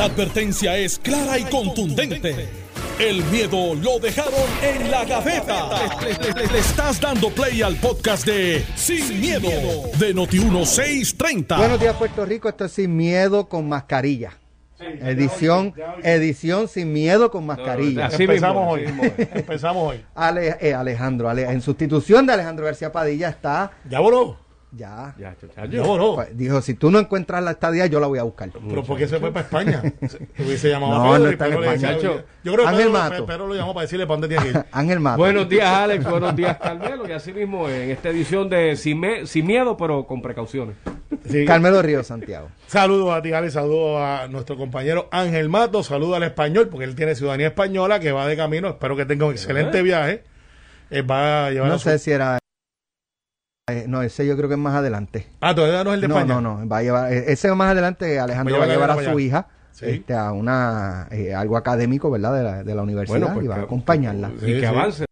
La advertencia es clara y contundente. El miedo lo dejaron en la gaveta. Le, le- le- le estás dando play al podcast de Sin, miedo, de Noti1630. Buenos días, Puerto Rico. Esto es Sin Miedo con Mascarilla. edición, edición Sin Miedo con Mascarilla. Así empezamos mismo, hoy. empezamos hoy. Ale- eh, Alejandro, Ale- en sustitución de Alejandro García Padilla está Ya voló. Ya. Ya, chacho. Ya voló. Pues, dijo, si tú no encuentras la estadía, yo la voy a buscar. Pero ¿por qué se fue para España? Se hubiese llamado No, a Pedro no está en Pedro España. Chacho. Yo creo que Ángel Pedro, Mato. Pedro lo llamó para decirle para dónde tiene que ir. Ángel Mato. Buenos días, Alex. Buenos días, Carmelo. Y así mismo en esta edición de Sin, Me- Sin Miedo, pero con precauciones. Sí. Carmelo Río Santiago. Saludos a ti, Ale. Saludos a nuestro compañero Ángel Mato. Saludos al español, porque él tiene ciudadanía española que va de camino. Espero que tenga un excelente viaje. Él va a llevar No a su- sé si era. Eh, no, ese yo creo que es más adelante. Ah, todavía no es el de No, España. no, no. Va a llevar, eh, ese más adelante, Alejandro Va a llevar a su hija Sí. este, a una eh, algo académico, ¿verdad? De la, de la universidad pues y va a acompañarla. Y Sí, que sí. avance.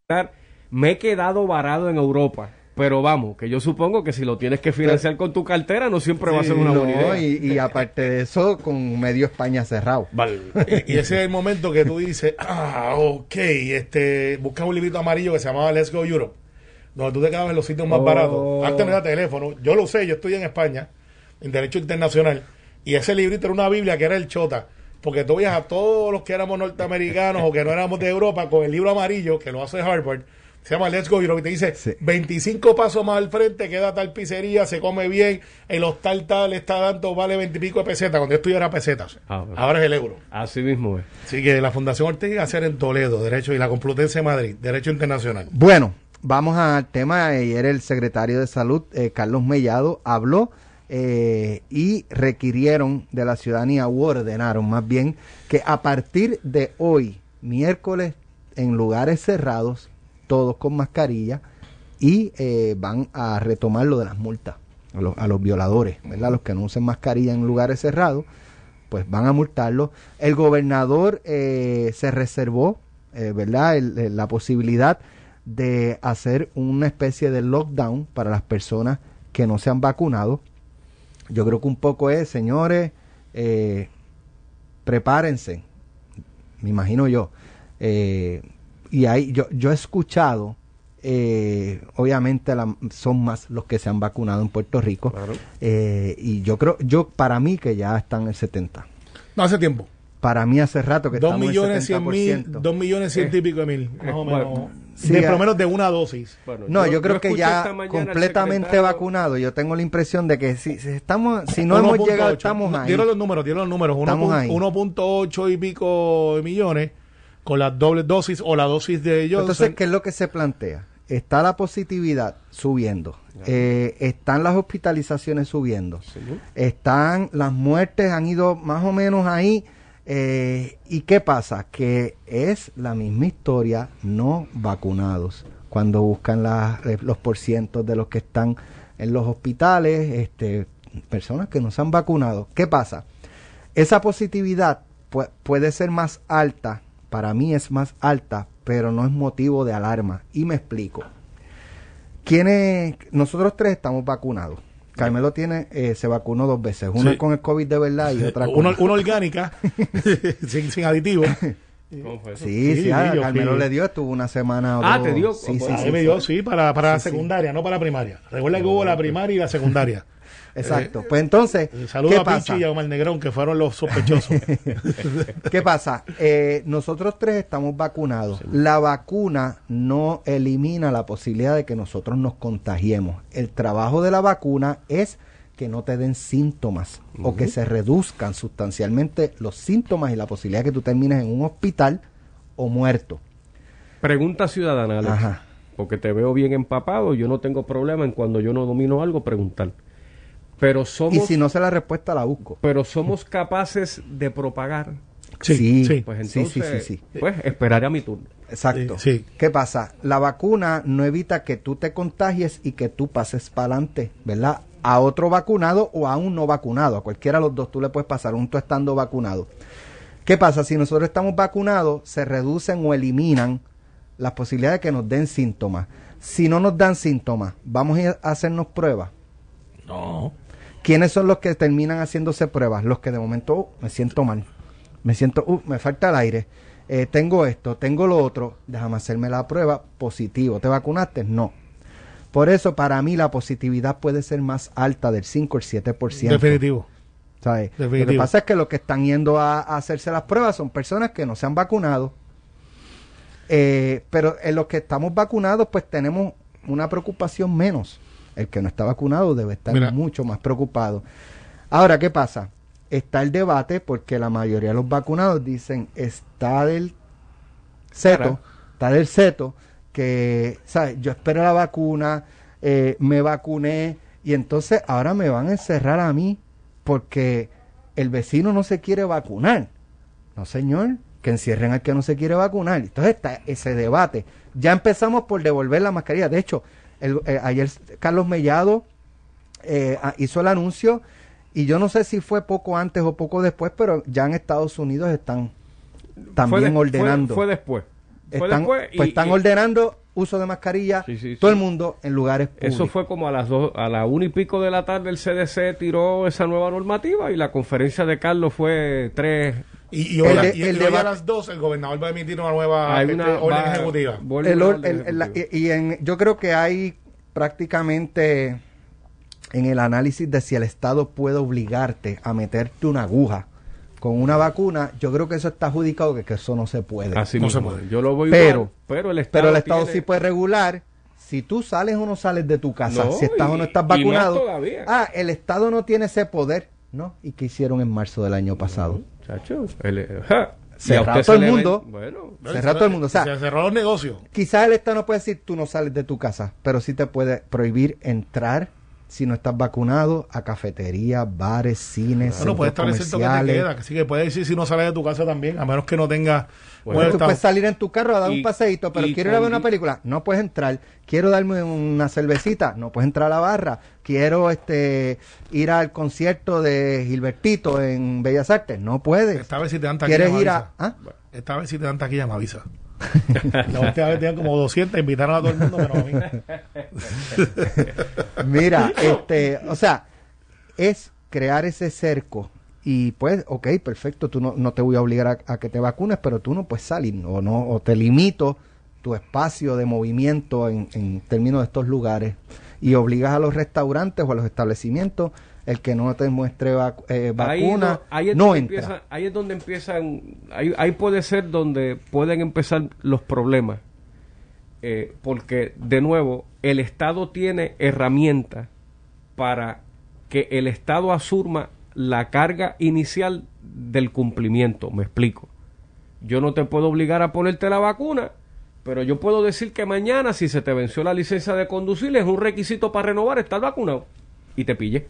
Me he quedado varado en Europa. Pero vamos, que yo supongo que si lo tienes que financiar con tu cartera, no siempre va a ser una No, buena idea. y, y aparte de eso, con medio España cerrado. Vale. Y, y ese es el momento que tú dices, ah, ok, este, buscas un librito amarillo que se llamaba Let's Go Europe, donde tú te quedabas en los sitios más Oh. baratos. Antes no era teléfono, yo lo sé, yo estudié en España, en Derecho Internacional, y ese librito era una Biblia que era el Chota, porque tú veías a todos los que éramos norteamericanos o que no éramos de Europa con el libro amarillo, que lo hace Harvard, se llama Let's Go Europe, y te dice, Sí. 25 pasos más al frente, queda tal pizzería, se come bien, el hostal tal está dando, vale 20 y pico de pesetas, cuando yo estudié era pesetas, Ah, ahora es el euro. Así mismo es. Así que la Fundación Ortega hacer en Toledo, Derecho, y la Complutense de Madrid, Derecho Internacional. Bueno, vamos al tema. Ayer el secretario de Salud, eh, Carlos Mellado, habló eh, y requirieron de la ciudadanía, o ordenaron más bien, que a partir de hoy, miércoles, en lugares cerrados, todos con mascarilla, y eh, van a retomar lo de las multas a los, a los violadores, ¿verdad? Los que no usen mascarilla en lugares cerrados, pues van a multarlo. El gobernador eh, se reservó, eh, ¿verdad? El- la posibilidad de hacer una especie de lockdown para las personas que no se han vacunado. Yo creo que un poco es, señores, eh, prepárense, me imagino yo. Eh, y ahí yo, yo he escuchado, eh, obviamente la- son más los que se han vacunado en Puerto Rico, Claro. eh, y yo creo, yo para mí que ya están en el 70. No hace tiempo. Para mí hace rato que Dos estamos millones en cien mil, 70%. dos millones cien y pico de mil, más o menos. bueno, sí, de por lo menos de una dosis. Bueno, No, yo, creo que ya completamente vacunado. Yo tengo la impresión de que si, si estamos, si no hemos 1.8. llegado, estamos ahí. Dieron los números, dieron los números. Estamos 1.8 ahí. 1.8 y pico de millones con las dobles dosis o la dosis de Johnson. Entonces, ¿qué es lo que se plantea? Está la positividad subiendo, eh, están las hospitalizaciones subiendo, están las muertes han ido más o menos ahí. Eh, ¿Y qué pasa? Que es la misma historia, no vacunados. Cuando buscan eh, los porcientos de los que están en los hospitales, este, personas que no se han vacunado. ¿Qué pasa? Esa positividad pu- puede ser más alta, para mí es más alta, pero no es motivo de alarma. Y me explico. ¿Quiénes? Nosotros tres estamos vacunados. Carmelo tiene, eh, se vacunó dos veces, una Sí. con el COVID de verdad y otra con... una, una orgánica, sin, sin aditivos. ¿Cómo fue eso? Sí, sí, Sí, a yo Carmelo fui. le dio, estuvo una semana o Ah, dos. te dio, Sí, sí, pues, Ahí sí, me sí. dio, sí, para, para la Sí, sí. secundaria, no para la primaria. Recuerda que hubo la primaria y la secundaria. Exacto. Pues entonces, Eh, Saludos ¿qué a pasa? Pichi y a Omar Negrón, que fueron los sospechosos. ¿Qué pasa? Eh, nosotros tres estamos vacunados. La vacuna no elimina la posibilidad de que nosotros nos contagiemos. El trabajo de la vacuna es que no te den síntomas o que se reduzcan sustancialmente los síntomas y la posibilidad de que tú termines en un hospital o muerto. Pregunta ciudadana, Alex. Ajá. Porque te veo bien empapado. Yo no tengo problema en cuando yo no domino algo preguntar. Pero somos, Y si no sé la respuesta, la busco. pero somos capaces de propagar. Sí, sí. Pues Sí, entonces, sí, sí, sí. pues esperaré a mi turno. Exacto. Sí, sí. ¿Qué pasa? La vacuna no evita que tú te contagies y que tú pases para adelante, ¿verdad? A otro vacunado o a un no vacunado. A cualquiera de los dos tú le puedes pasar, un tú estando vacunado. ¿Qué pasa? Si nosotros estamos vacunados, se reducen o eliminan las posibilidades de que nos den síntomas. Si no nos dan síntomas, vamos a ir a hacernos pruebas. No. ¿Quiénes son los que terminan haciéndose pruebas? Los que de momento "Oh, me siento mal. me siento, uh, me falta el aire, eh, tengo esto, tengo lo otro, déjame hacerme la prueba, positivo, ¿te vacunaste? No. Por eso para mí la positividad puede ser más alta del 5 o el 7%. Definitivo. ¿sabes? Lo que Definitivo. pasa es que los que están yendo a, a hacerse las pruebas son personas que no se han vacunado. Eh, pero en los que estamos vacunados, pues tenemos una preocupación menos. El que no está vacunado debe estar Mira. mucho más preocupado. Ahora, ¿qué pasa? Está el debate porque la mayoría de los vacunados dicen está del seto, está del seto, que, ¿sabes? Yo espero la vacuna, eh, me vacuné y entonces ahora me van a encerrar a mí porque el vecino no se quiere vacunar. No, señor, que encierren al que no se quiere vacunar. Entonces está ese debate. Ya empezamos por devolver la mascarilla. De hecho, el- eh, ayer Carlos Mellado eh, ah, hizo el anuncio y yo no sé si fue poco antes o poco después, pero ya en Estados Unidos están también Fue ordenando. Fue, fue después. Fue están, después y- pues están y- ordenando uso de mascarilla Sí, sí, todo sí. el mundo en lugares públicos. Eso fue como a las dos, a la una y pico de la tarde el CDC tiró esa nueva normativa y la conferencia de Carlos fue tres. Y, y hoy, El de- y- el y hoy a las 2 el gobernador va a emitir una nueva este, una orden va- ejecutiva. la- y, en, yo creo que hay prácticamente en el análisis de si el Estado puede obligarte a meterte una aguja con una vacuna, yo creo que eso está adjudicado que, que eso no se puede. Así No mismo. se puede. Yo lo voy Pero- igual, pero el Estado Pero el Estado tiene- sí puede regular si tú sales o no sales de tu casa, No, si estás o no estás y más vacunado. todavía. Ah, el Estado no tiene ese poder, ¿no? ¿Y qué hicieron en marzo del año pasado? Chacho, el- ja. Se Y a usted todo el mundo. Bueno, Cerrar todo el mundo, o sea- se cerró los negocios. Quizás el Estado no puede decir tú no sales de tu casa, pero sí te puede prohibir entrar si no estás vacunado a cafeterías, bares, cines, Bueno, puede centros establecer toque de comerciales. queda, así que puede decir si no sales de tu casa también, a menos que no tengas Bueno, buen tú puedes salir en tu carro a dar Y- un paseíto, pero quiero ir a ver una película, no puedes entrar. Quiero darme una cervecita, no puedes entrar a la barra. Quiero este ir al concierto de Gilbertito en Bellas Artes, no puedes. Esta vez si te dan taquilla, ¿Quieres ir a ah? Esta vez si te dan taquilla, me avisa. La última vez tenían como 200, invitaron a todo el mundo menos a mí. Mira, este, o sea, es crear ese cerco y pues, ok, perfecto, tú no, no te voy a obligar a, que te vacunes, pero tú no puedes salir o no, o te limito tu espacio de movimiento en, en términos de estos lugares y obligas a los restaurantes o a los establecimientos el que no te muestre vacu- eh, Ahí vacuna, no- ahí es no donde entra. empieza- ahí es donde empiezan, ahí, ahí puede ser donde pueden empezar los problemas. Eh, porque, de nuevo, el Estado tiene herramientas para que el Estado asuma la carga inicial del cumplimiento. Me explico. Yo no te puedo obligar a ponerte la vacuna, pero yo puedo decir que mañana, si se te venció la licencia de conducir, es un requisito para renovar estar vacunado. Y te pille.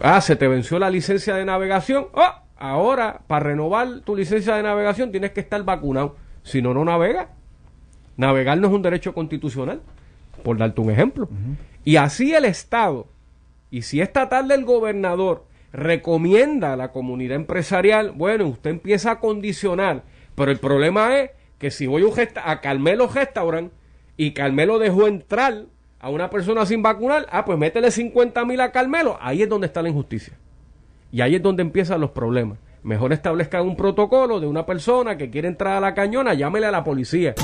Ah, se te venció la licencia de navegación. Ah, ahora, para renovar tu licencia de navegación tienes que estar vacunado. Si no, no navegas. Navegar no es un derecho constitucional, por darte un ejemplo. Y así el Estado, y si esta tarde el gobernador recomienda a la comunidad empresarial, bueno, usted empieza a condicionar, pero el problema es que si voy a, un resta- a Carmelo Restaurant y Carmelo dejó entrar a una persona sin vacunar, ah, pues métele 50 mil a Carmelo, ahí es donde está la injusticia. Y ahí es donde empiezan los problemas. Mejor establezcan un protocolo de una persona que quiere entrar a la cañona, llámele a la policía.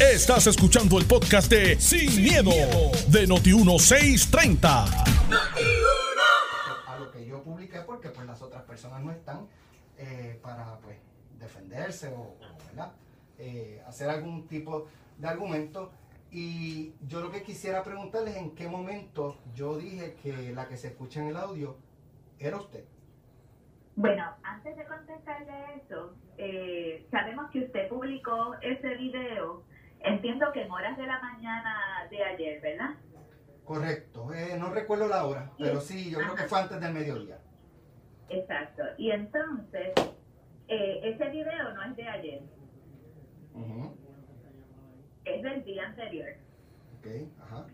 Estás escuchando el podcast de Sin, miedo, de Noti1630. a lo que yo publiqué porque pues las otras personas no están eh, para pues defenderse o, o, ¿verdad? Eh, hacer algún tipo de argumento y yo lo que quisiera preguntarles en qué momento yo dije que la que se escucha en el audio era usted Bueno, antes de contestarle eso, eh, sabemos que usted publicó ese video, entiendo que en horas de la mañana de ayer, ¿verdad? correcto eh, no recuerdo la hora pero sí yo creo que fue antes del mediodía Exacto. Y entonces, eh, ese video no es de ayer, Ujú, es del día anterior. ok, ajá.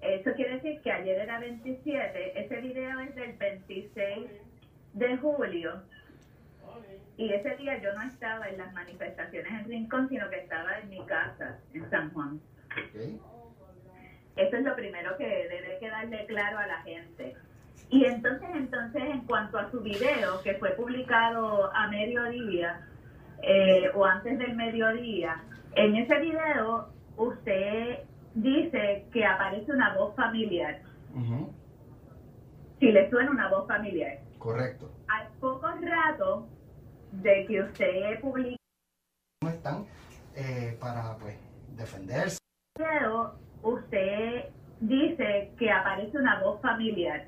Eso quiere decir que ayer era 27, ese video es del 26 de julio. Y ese día yo no estaba en las manifestaciones en Rincón, sino que estaba en mi casa, en San Juan. ok. Eso es lo primero que debe quedarle claro a la gente. Y entonces, entonces, en cuanto a su video, que fue publicado a mediodía eh, o antes del mediodía, en ese video usted dice que aparece una voz familiar. Si le suena una voz familiar. Correcto. Al poco rato de que usted publica No están eh, para pues defenderse. el video, usted dice que aparece una voz familiar.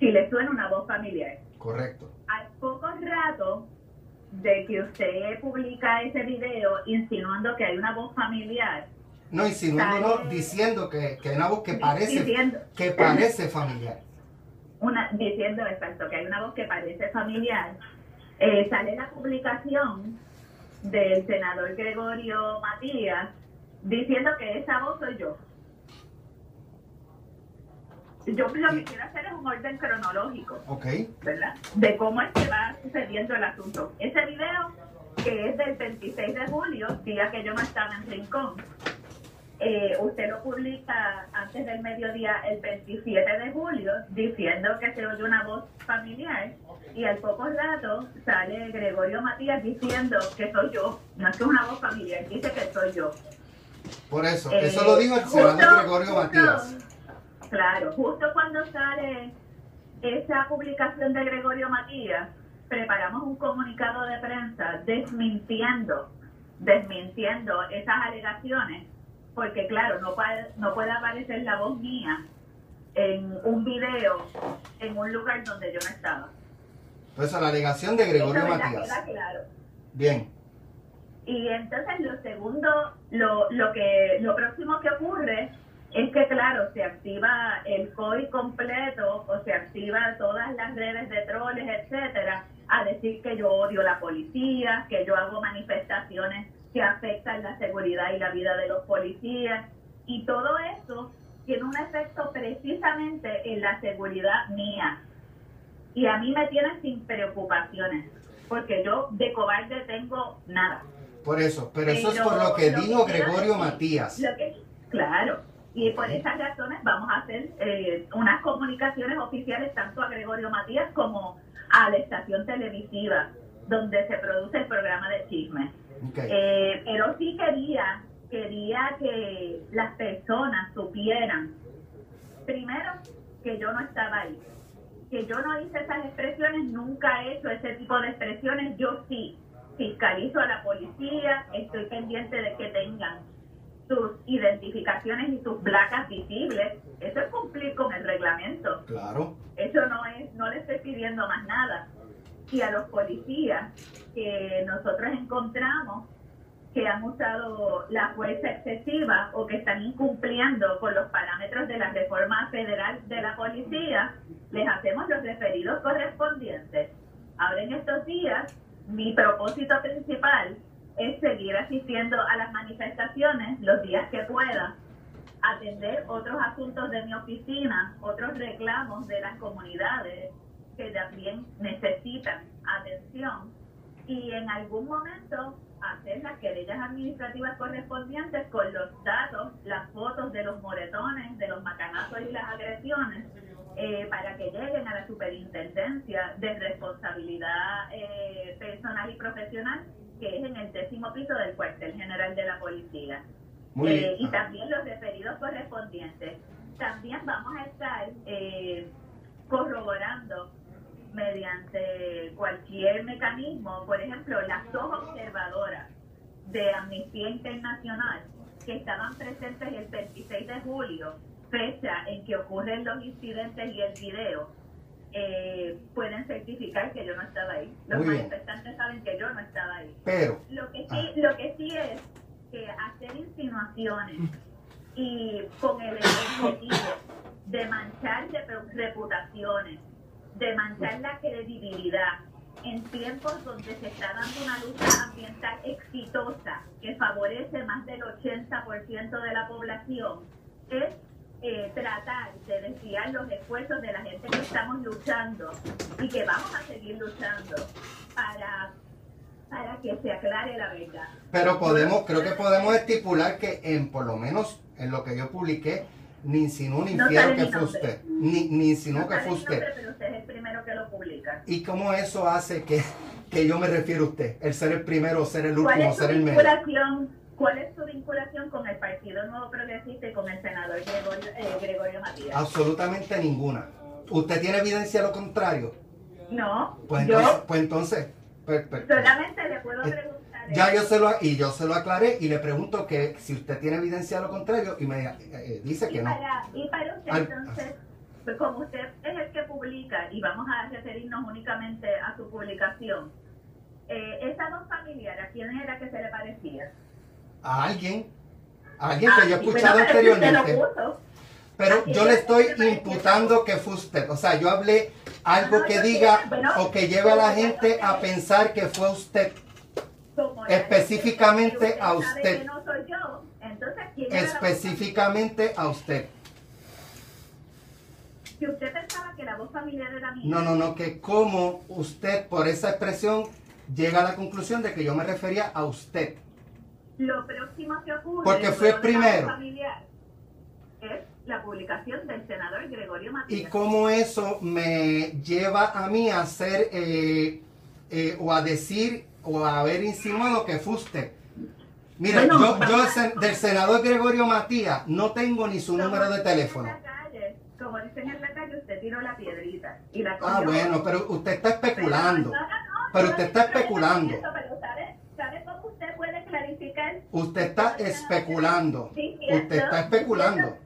Si le suena una voz familiar. Correcto. al poco rato de que usted publica ese video insinuando que hay una voz familiar, No, insinuando, no, diciendo que, que hay una voz que parece, Diciendo. que parece familiar. una, diciendo exacto que hay una voz que parece familiar, eh, sale la publicación del senador Gregorio Matías diciendo que esa voz soy yo. Yo lo que quiero hacer es un orden cronológico. Ok. ¿verdad? De cómo es que va sucediendo el asunto. Ese video, que es del 26 de julio, día que yo no estaba en Rincón, eh, usted lo publica antes del mediodía, el 27 de julio, diciendo que se oye una voz familiar, y al poco rato sale Gregorio Matías diciendo que soy yo, no es que una voz familiar, dice que soy yo. Por eso, Eh, eso lo dijo el senador Gregorio justo- Matías. Claro, justo cuando sale esa publicación de Gregorio Matías, preparamos un comunicado de prensa desmintiendo, desmintiendo esas alegaciones, porque claro, no puede, no puede aparecer la voz mía en un video en un lugar donde yo no estaba. Eso, la alegación de Gregorio. Matías. claro. Bien. Y entonces lo segundo, lo, lo que lo próximo que ocurre es que claro, se activa el COI completo o se activa todas las redes de troles, etcétera, a decir que yo odio la policía, que yo hago manifestaciones que afectan la seguridad y la vida de los policías y todo eso tiene un efecto precisamente en la seguridad mía. Y a mí me tiene sin preocupaciones, porque yo de cobarde tengo nada. Por eso, pero eso es por lo que lo dijo que Gregorio decir- Matías. lo que- claro, y por esas razones vamos a hacer eh, unas comunicaciones oficiales tanto a Gregorio Matías como a la estación televisiva donde se produce el programa de chismes. Ok. Eh, pero sí quería, quería que las personas supieran, primero, que yo no estaba ahí, que yo no hice esas expresiones, nunca he hecho ese tipo de expresiones, yo sí fiscalizo a la policía, estoy pendiente de que tengan sus identificaciones y sus placas visibles, eso es cumplir con el reglamento. Claro. Eso no es, no le estoy pidiendo más nada. Y a los policías que nosotros encontramos que han usado la fuerza excesiva o que están incumpliendo con los parámetros de la reforma federal de la policía, les hacemos los referidos correspondientes. Ahora en estos días, mi propósito principal es seguir asistiendo a las manifestaciones los días que pueda, atender otros asuntos de mi oficina, otros reclamos de las comunidades que también necesitan atención y en algún momento hacer las querellas administrativas correspondientes con los datos, las fotos de los moretones, de los macanazos y las agresiones eh, para que lleguen a la superintendencia de responsabilidad eh, personal y profesional que es en el décimo piso del cuartel general de la policía. Muy Eh, bien. y también los referidos correspondientes. También vamos a estar eh, corroborando mediante cualquier mecanismo, por ejemplo, las dos observadoras de Amnistía Internacional que estaban presentes el 26 de julio, fecha en que ocurren los incidentes y el video, eh, pueden certificar que yo no estaba ahí. Los Muy manifestantes no estaba ahí. Pero, Lo que sí, Ah. lo que sí es que hacer insinuaciones y con el objetivo de manchar de- reputaciones, de manchar la credibilidad en tiempos donde se está dando una lucha ambiental exitosa que favorece más del 80% de la población, es eh, tratar de desviar los esfuerzos de la gente que estamos luchando y que vamos a seguir luchando para, para que se aclare la verdad. pero podemos, creo que podemos estipular que en por lo menos en lo que yo publiqué, ni insinuó ni No que fue usted. Ni, ni insinuó No que fue nombre, usted. pero usted es el primero que lo publica. ¿Y cómo eso hace que, que yo me refiero a usted? El ser el primero, ser el ¿Cuál último, ser el medio. ¿Cuál es su vinculación con el Partido Nuevo Progresista y con el senador Gregorio, eh, Gregorio Matías? Absolutamente ninguna. ¿Usted tiene evidencia de lo contrario? No, Pues yo entonces, pues entonces per- per- solamente le puedo Eh, preguntar. ya yo se lo y yo se lo aclaré y le pregunto que si usted tiene evidencia de lo contrario y me eh, dice y, que no. y para usted, Al- entonces, pues como usted es el que publica, y vamos a referirnos únicamente a su publicación, eh, esa voz familiar, ¿a quién era que se le parecía? A alguien, a alguien que yo he Ah, escuchado anteriormente. lo puso. Pero ¿A quién yo le estoy imputando que fue usted. O sea, yo hablé algo No, que diga o que lleve a la gente a pensar que fue usted. Específicamente a usted. que no soy yo, entonces, ¿quién era la voz Específicamente a usted. Si usted pensaba que la voz familiar era mía, No, no, no, que como usted por esa expresión llega a la conclusión de que yo me refería a usted. lo próximo que ocurre Porque fue primero. familiar es la publicación del senador Gregorio Y Matías. cómo eso me lleva a mí a hacer eh, eh, o a decir o a haber insinuado que fue usted. Mire, Bueno, yo, yo sen- del senador Gregorio Matías no tengo ni su número de dicen en teléfono. la calle, Como dicen en la calle, usted tiró la piedrita y la Ah, cogió. bueno, pero usted está especulando. Pero, no, no, Pero usted está especulando. eso, Pero ¿sabe, ¿sabe cómo usted puede clarificar? Usted está especulando. Usted está especulando.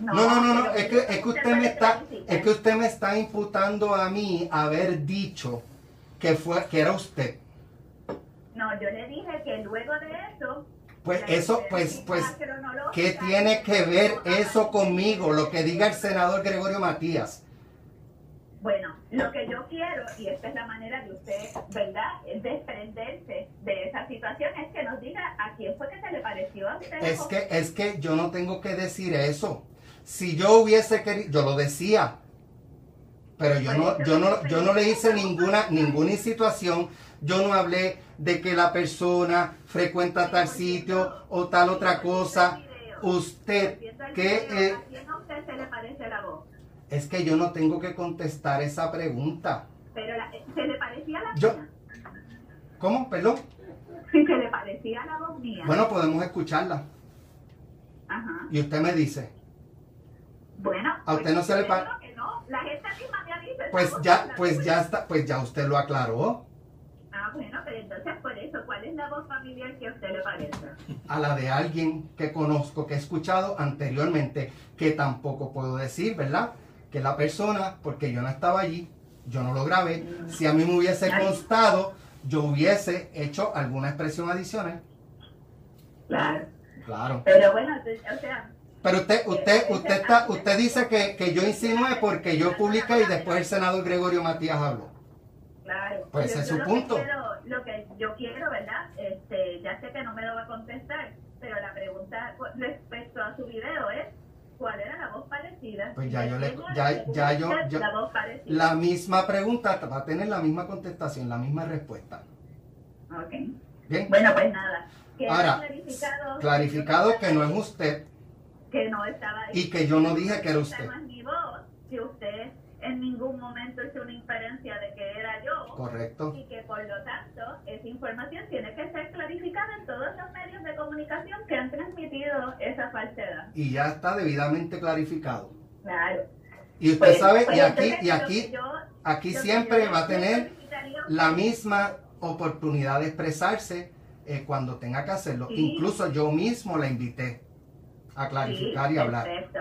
No, No, no, no, es que, es que usted me está, es que usted me está imputando a mí haber dicho que fue, que era usted. No, yo le dije que luego de eso. Pues eso, pues, pues, cronológica ¿qué tiene que ver eso conmigo? Lo que diga el senador Gregorio Matías. Bueno, lo que yo quiero, y esta es la manera de usted, ¿verdad?, es desprenderse de esa situación, es que nos diga a quién fue que se le pareció a usted. Es que, es que yo no tengo que decir eso. Si yo hubiese querido, yo lo decía. Pero yo no, yo no, yo no le hice ninguna, ninguna situación. Yo no hablé de que la persona frecuenta tal sitio o tal otra cosa. Usted, video, eh, ¿A quién a usted se le parece la voz? es que yo no tengo que contestar esa pregunta. Pero la- se le parecía la Yo- mía. ¿Cómo? Perdón. Si se le parecía la voz mía. Bueno, podemos escucharla. Ajá. Y usted me dice, Bueno. ¿A usted pues, no se le yo pa- digo que no. La gente misma me ha dicho. esa pues ya, pues ya está, pues ya usted lo aclaró. Ah, bueno, pero entonces por eso, ¿cuál es la voz familiar que a usted le parece? a la de alguien que conozco, que he escuchado anteriormente, que tampoco puedo decir, ¿verdad? Que la persona, porque yo no estaba allí, yo no lo grabé, si a mí me hubiese constado, yo hubiese hecho alguna expresión adicional. Claro. Claro. Pero bueno, o sea, Pero usted, usted, usted está, usted dice que, que yo insinué porque yo publiqué y después el senador Gregorio Matías habló. claro. Pues ese es su lo punto. Que quiero, lo que yo quiero, ¿verdad? Este, ya sé que no me lo va a contestar, pero la pregunta respecto a su video es, ¿cuál era la voz parecida? Pues ya yo le- ya- la ya yo- La voz parecida. La misma pregunta va a tener la misma contestación, la misma respuesta. Ok. Bien. Bueno, pues nada. Ahora, clarificado, clarificado que no es usted que no estaba ahí. y que yo no dije que era usted. no es mi voz, que usted en ningún momento hizo una inferencia de que era yo. Correcto. Y que por lo tanto esa información tiene que ser clarificada en todos los medios de comunicación que han transmitido esa falsedad. Y ya está debidamente clarificado. Claro. Y usted Pues- sabe, pues y aquí, y aquí, yo- aquí siempre va a tener la misma oportunidad de expresarse eh, cuando tenga que hacerlo. Sí. Incluso yo mismo la invité a clarificar Sí, y hablar. Perfecto.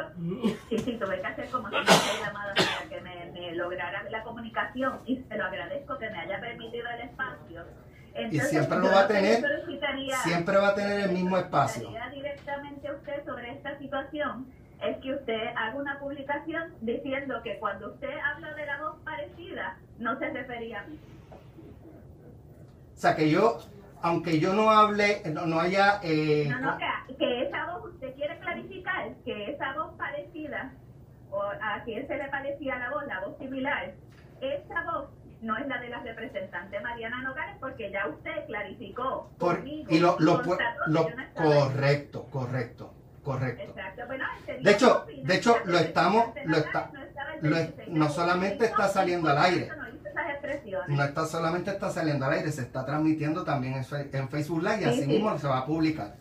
Sí, sí, tuve que hacer como 50 llamadas para que me, me lograra la comunicación y se lo agradezco que me haya permitido el espacio. Entonces, siempre lo va a tener, Siempre va a tener el mismo espacio. directamente a usted sobre esta situación es que usted haga una publicación diciendo que cuando usted habla de la voz parecida, no se refería a mí. O sea que yo, aunque yo no hable, no, no haya... eh, No, no, que, que esa voz, usted quiere clarificar que esa voz parecida, o a quién se le parecía la voz, la voz similar, esa voz no es la de la representante Mariana Nogales, porque ya usted clarificó por- conmigo, y lo, lo lo- no correcto, correcto, correcto. Exacto, bueno, De hecho, de hecho, lo estamos, lo no está, estaba el lo 26 es- de no solamente está saliendo al aire, no está solamente está saliendo al aire, se está transmitiendo también en, Facebook Live y Sí, así sí. mismo se va a publicar.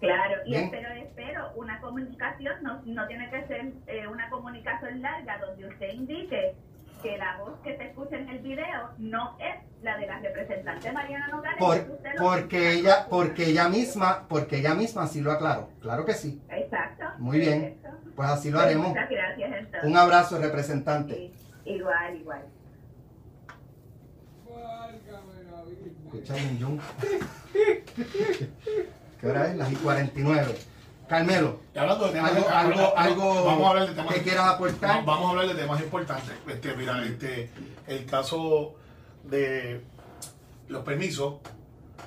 Claro, y Bien. espero, espero, una comunicación no, no tiene que ser eh, una comunicación larga donde usted indique que la voz que se escucha en el video no es la de la representante Mariana Nogales. Por- porque ella, porque ella misma, porque ella misma sí lo aclaró. Claro que sí. Exacto. Muy bien. perfecto. Pues así lo Pues haremos. Muchas gracias, entonces. Un abrazo, representante. Sí, igual, un yun. ¿Qué hora es? Las y 49. Carmelo, hablando de temas algo, algo, algo vamos a hablar de temas que quieras aportar. Va- Vamos a hablar de temas importantes. Este, mira, este, el caso de los permisos,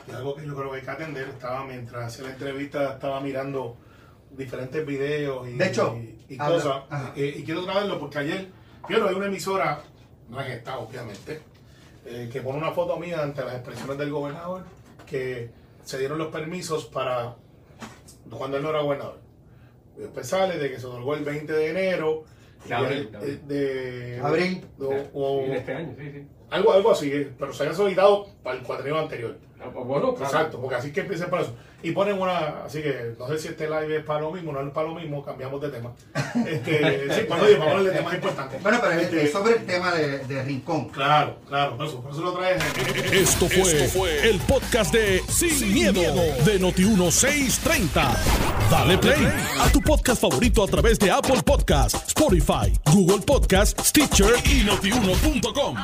es algo que yo creo que hay que atender. Estaba mientras hacía la entrevista, estaba mirando diferentes videos y, De hecho, y, y habla- cosas. Eh, y quiero traerlo porque ayer, quiero hay una emisora, no en esta obviamente, eh, que pone una foto mía ante las expresiones del gobernador que se dieron los permisos para cuando él no era gobernador. Después sale de que se otorgó el 20 de enero. De abril, de de- Abril. o- o- este año, sí, sí. algo, algo así, eh, pero se había solicitado para el cuatrienio anterior. Ah, pues Bueno, claro. Exacto, porque así que empieza para eso. Y ponen una, así que no sé si este live es para lo mismo, no es para lo mismo, cambiamos de tema. Este, sí, cuando oye, vamos a hablar de temas importantes. Bueno, pero es- Este, es sobre el tema de, de Rincón. Claro, claro, por eso, por eso lo traes. eh, Esto fue, el podcast de Sin, miedo, de Noti1630. Dale play a tu podcast favorito a través de Apple Podcasts, Spotify, Google Podcasts, Stitcher y notiuno.com.